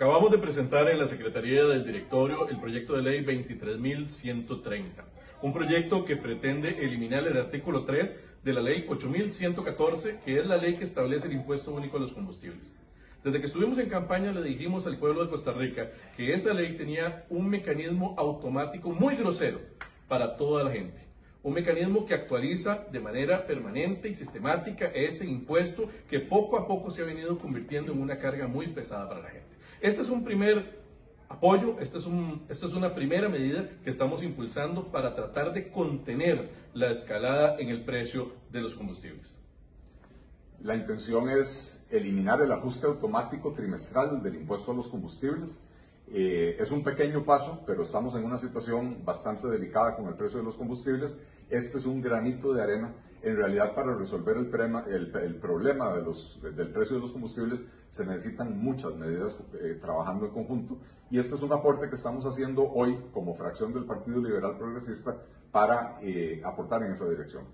Acabamos de presentar en la Secretaría del Directorio el proyecto de ley 23.130, un proyecto que pretende eliminar el artículo 3 de la ley 8.114, que es la ley que establece el impuesto único a los combustibles. Desde que estuvimos en campaña le dijimos al pueblo de Costa Rica que esa ley tenía un mecanismo automático muy grosero para toda la gente. Un mecanismo que actualiza de manera permanente y sistemática ese impuesto que poco a poco se ha venido convirtiendo en una carga muy pesada para la gente. Este es un primer apoyo, esta es, es una primera medida que estamos impulsando para tratar de contener la escalada en el precio de los combustibles. La intención es eliminar el ajuste automático trimestral del impuesto a los combustibles. Eh, es un pequeño paso, pero estamos en una situación bastante delicada con el precio de los combustibles. Este es un granito de arena en realidad para resolver el, problema del precio de los combustibles se necesitan muchas medidas eh, trabajando en conjunto y este es un aporte que estamos haciendo hoy como fracción del Partido Liberal Progresista para eh, aportar en esa dirección.